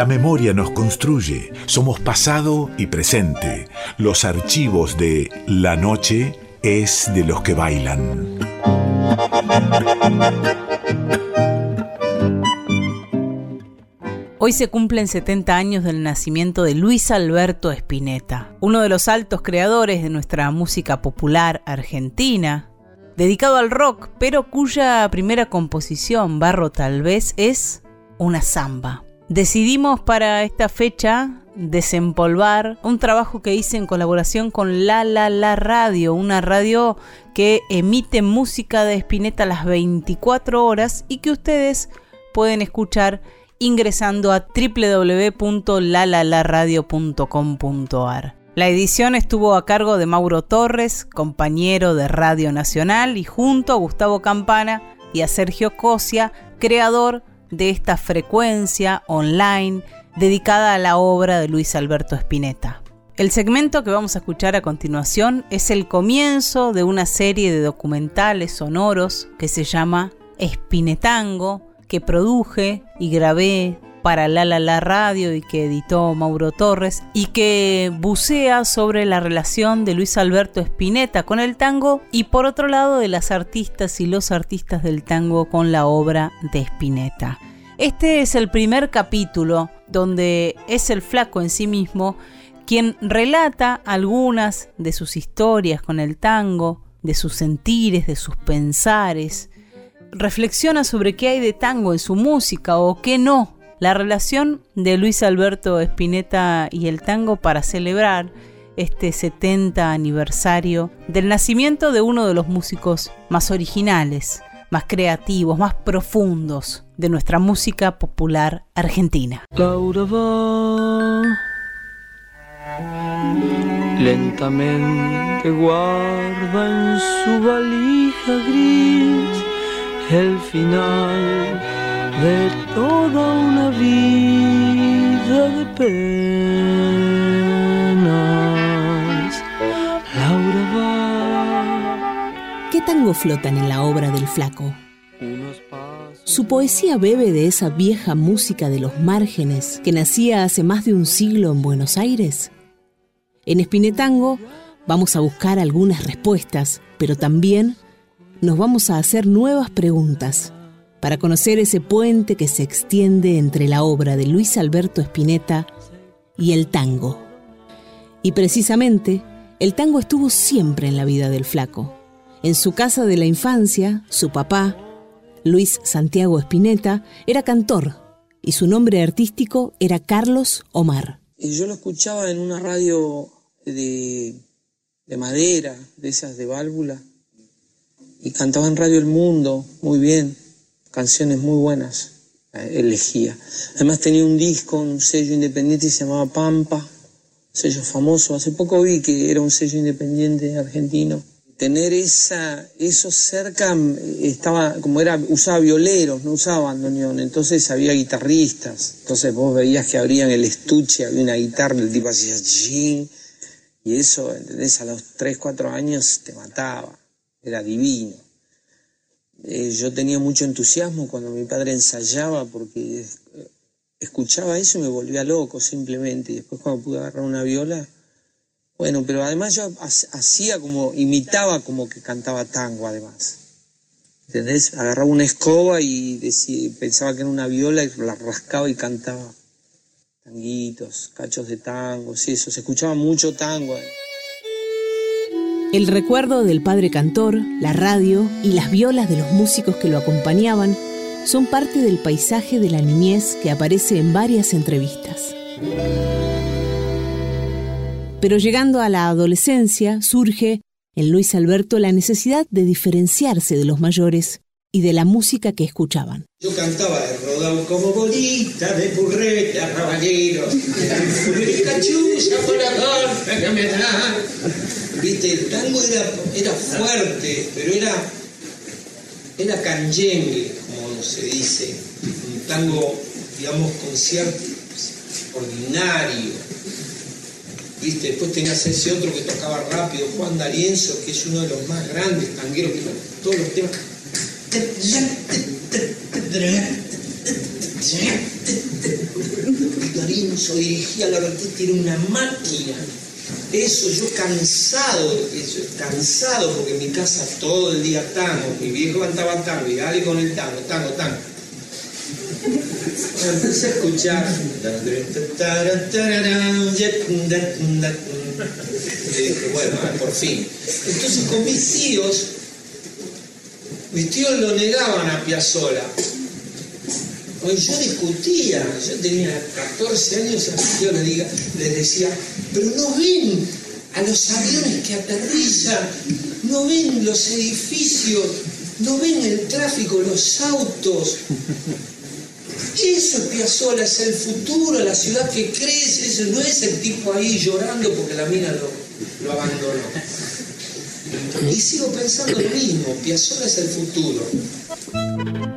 La memoria nos construye, somos pasado y presente. Los archivos de La Noche es de los que bailan. Hoy se cumplen 70 años del nacimiento de Luis Alberto Spinetta, uno de los altos creadores de nuestra música popular argentina, dedicado al rock, pero cuya primera composición, Barro tal vez, es una samba. Decidimos para esta fecha desempolvar un trabajo que hice en colaboración con La La La Radio, una radio que emite música de Spinetta a las 24 horas y que ustedes pueden escuchar ingresando a www.lalalaradio.com.ar. La edición estuvo a cargo de Mauro Torres, compañero de Radio Nacional, y junto a Gustavo Campana y a Sergio Cosia, creador de esta frecuencia online dedicada a la obra de Luis Alberto Spinetta. El segmento que vamos a escuchar a continuación es el comienzo de una serie de documentales sonoros que se llama Spinetango, que produje y grabé para La La La Radio y que editó Mauro Torres y que bucea sobre la relación de Luis Alberto Spinetta con el tango y por otro lado de las artistas y los artistas del tango con la obra de Spinetta. Este es el primer capítulo donde es el flaco en sí mismo quien relata algunas de sus historias con el tango, de sus sentires, de sus pensares, reflexiona sobre qué hay de tango en su música o qué no. La relación de Luis Alberto Spinetta y el tango para celebrar este 70 aniversario del nacimiento de uno de los músicos más originales, más creativos, más profundos de nuestra música popular argentina. Laura va lentamente guarda en su valija gris el final de toda una vida de penas. Laura va. ¿Qué tango flotan en la obra del flaco? Su poesía bebe de esa vieja música de los márgenes que nacía hace más de un siglo en Buenos Aires. En Espinetango vamos a buscar algunas respuestas, pero también nos vamos a hacer nuevas preguntas para conocer ese puente que se extiende entre la obra de Luis Alberto Spinetta y el tango. Y precisamente, el tango estuvo siempre en la vida del flaco. En su casa de la infancia, su papá, Luis Santiago Spinetta, era cantor y su nombre artístico era Carlos Omar. Yo lo escuchaba en una radio de, de madera, de esas de válvula, y cantaba en Radio El Mundo, muy bien, canciones muy buenas, eh, elegía. Además tenía un disco, un sello independiente y se llamaba Pampa, sello famoso. Hace poco vi que era un sello independiente argentino. Tener esa, eso cerca, estaba, como era, usaba violeros, no usaba bandoneón, entonces había guitarristas. Entonces vos veías que abrían el estuche, había una guitarra, el tipo hacía y eso, ¿entendés? A los 3, 4 años te mataba era divino. Eh, yo tenía mucho entusiasmo cuando mi padre ensayaba porque eh, escuchaba eso y me volvía loco simplemente. Y después cuando pude agarrar una viola, bueno, pero además yo hacía como, imitaba como que cantaba tango además. ¿Entendés? Agarraba una escoba y pensaba que era una viola y la rascaba y cantaba tanguitos, cachos de tango, sí, eso, se escuchaba mucho tango. El recuerdo del padre cantor, la radio y las violas de los músicos que lo acompañaban son parte del paisaje de la niñez que aparece en varias entrevistas. Pero llegando a la adolescencia surge en Luis Alberto la necesidad de diferenciarse de los mayores y de la música que escuchaban. Yo cantaba de rodado como bolita de purreta, raballeros, cachucha por la que me da. Viste, el tango era, era fuerte, pero era, era canyengue, como se dice. Un tango, digamos, con cierto ordinario. Viste, después tenías ese otro que tocaba rápido, Juan D'Arienzo, que es uno de los más grandes tangueros que todos los temas Lorenzo dirigía la orquesta, era una máquina. Eso, yo cansado, eso, cansado, porque en mi casa todo el día tango, mi viejo cantaba tango, y dale con el tango, tango, tango. Empecé a escuchar. Y dije, bueno, por fin. Entonces con mis tíos, mis tíos lo negaban a Piazzolla. Hoy yo discutía, yo tenía 14 años y a mis tíos les, diga, les decía, pero no ven a los aviones que aterrizan, no ven los edificios, no ven el tráfico, los autos. Eso es Piazzolla, es el futuro, la ciudad que crece, eso no es el tipo ahí llorando porque la mina lo, lo abandonó. Y sigo pensando lo mismo, Piazzolla es el futuro.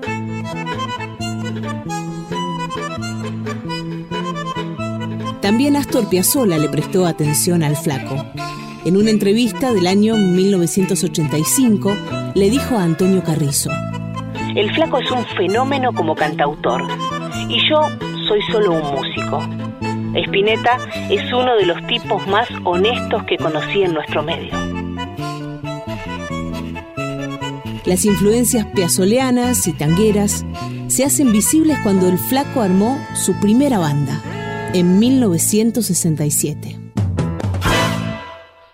También Astor Piazzolla le prestó atención al flaco. En una entrevista del año 1985 le dijo a Antonio Carrizo, El flaco es un fenómeno como cantautor y yo soy solo un músico. Spinetta es uno de los tipos más honestos que conocí en nuestro medio. Las influencias piazzoleanas y tangueras se hacen visibles cuando el flaco armó su primera banda, en 1967.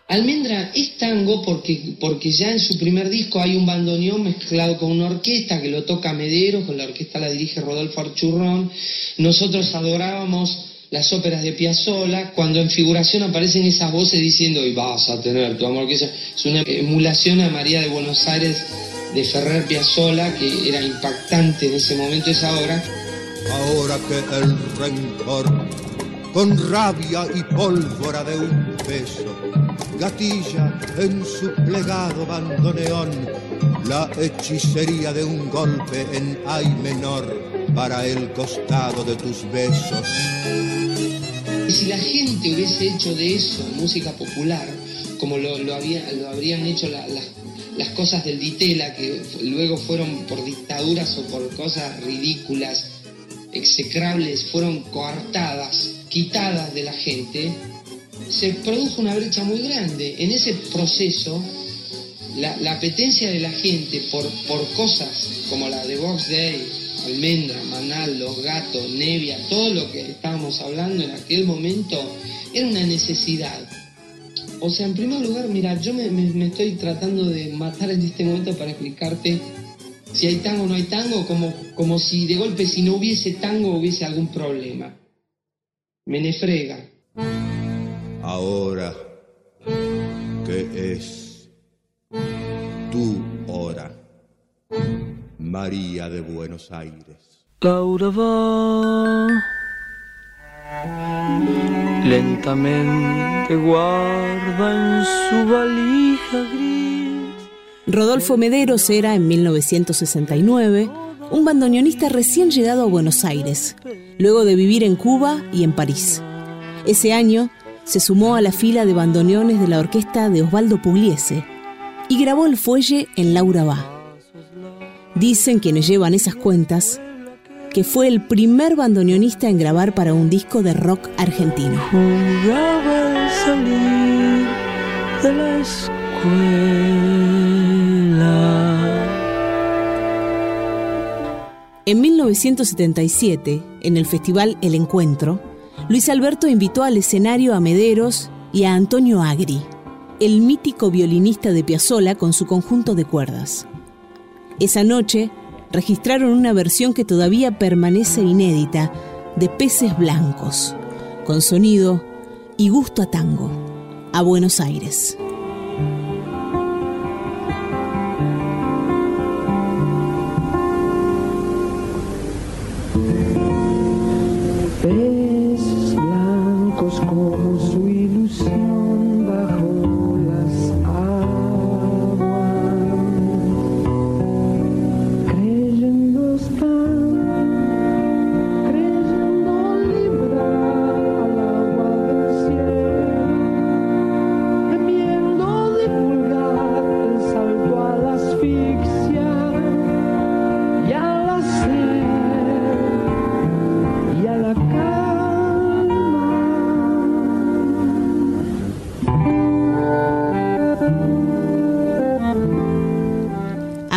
Almendra es tango porque, porque ya en su primer disco hay un bandoneón mezclado con una orquesta que lo toca Medero, con la orquesta la dirige Rodolfo Archurrón. Nosotros adorábamos las óperas de Piazzolla, cuando en figuración aparecen esas voces diciendo, y vas a tener tu amor, que es una emulación a María de Buenos Aires de Ferrer Piazzolla, que era impactante en ese momento esa obra. Ahora que el rencor, con rabia y pólvora de un beso, gatilla en su plegado bandoneón la hechicería de un golpe en ay menor para el costado de tus besos. Y si la gente hubiese hecho de eso música popular, como lo, habrían hecho la, la, las cosas del Ditela, que luego fueron por dictaduras o por cosas ridículas, execrables, fueron coartadas, quitadas de la gente, se produjo una brecha muy grande. En ese proceso, la, la apetencia de la gente por, por cosas como la de Box Day, Almendra, Manal, Los Gatos, Nevia, todo lo que estábamos hablando en aquel momento, era una necesidad. O sea, en primer lugar, mira, yo me, me, me, estoy tratando de matar en este momento para explicarte si hay tango o no hay tango, como, como si de golpe si no hubiese tango hubiese algún problema. Me nefrega. Ahora que es tu hora, María de Buenos Aires. Laura va lentamente guarda en su valija gris. Rodolfo Mederos era en 1969 un bandoneonista recién llegado a Buenos Aires, luego de vivir en Cuba y en París. Ese año se sumó a la fila de bandoneones de la orquesta de Osvaldo Pugliese y grabó el fuelle en Laura Va. Dicen quienes llevan esas cuentas que fue el primer bandoneonista en grabar para un disco de rock argentino. En 1977, en el festival El Encuentro, Luis Alberto invitó al escenario a Mederos y a Antonio Agri, el mítico violinista de Piazzolla con su conjunto de cuerdas. Esa noche registraron una versión que todavía permanece inédita de Peces Blancos, con sonido y gusto a tango, a Buenos Aires.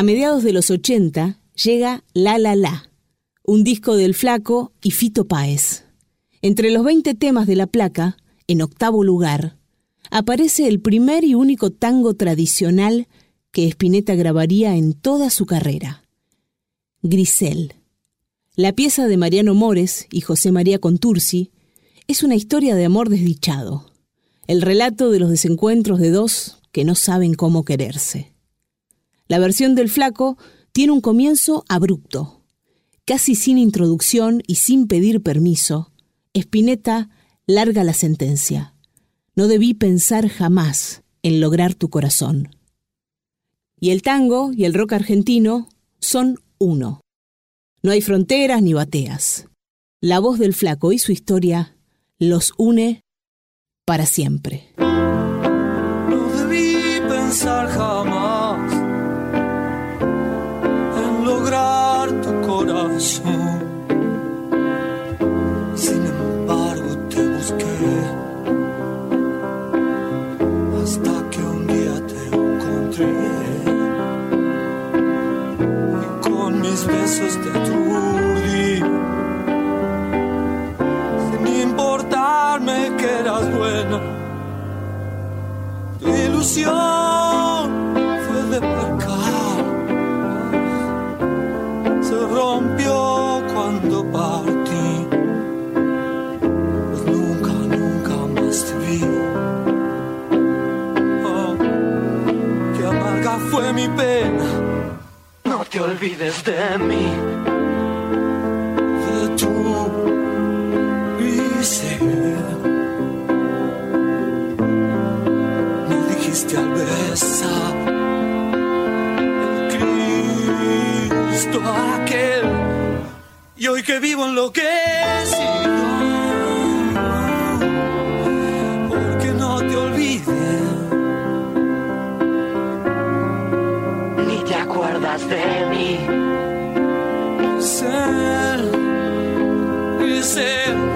A mediados de los 80 llega La La La, un disco del Flaco y Fito Páez. Entre los 20 temas de la placa, en octavo lugar, aparece el primer y único tango tradicional que Spinetta grabaría en toda su carrera. Grisel. La pieza de Mariano Mores y José María Contursi es una historia de amor desdichado, el relato de los desencuentros de dos que no saben cómo quererse. La versión del flaco tiene un comienzo abrupto, casi sin introducción y sin pedir permiso. Spinetta larga la sentencia. No debí pensar jamás en lograr tu corazón. Y el tango y el rock argentino son uno. No hay fronteras ni bateas. La voz del flaco y su historia los une para siempre. Ilusión fue de pecar. Se rompió cuando partí. Pues nunca, nunca más te vi. Oh, qué amarga fue mi pena. No te olvides de mí. De tu Grisel. Me dijiste al besar el Cristo aquel. Y hoy que vivo enloquecido, porque no te olvides. Ni te acuerdas de mí. Grisel.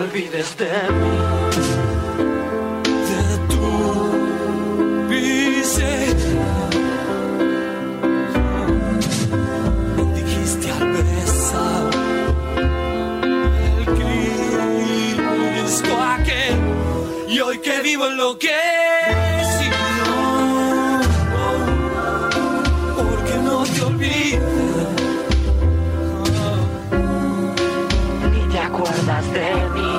Olvides de mí, de tu piso, dijiste al presar, el crisis pa' qué, y hoy que vivo en lo que si no, porque no te olvides, ni te acuerdas de mí.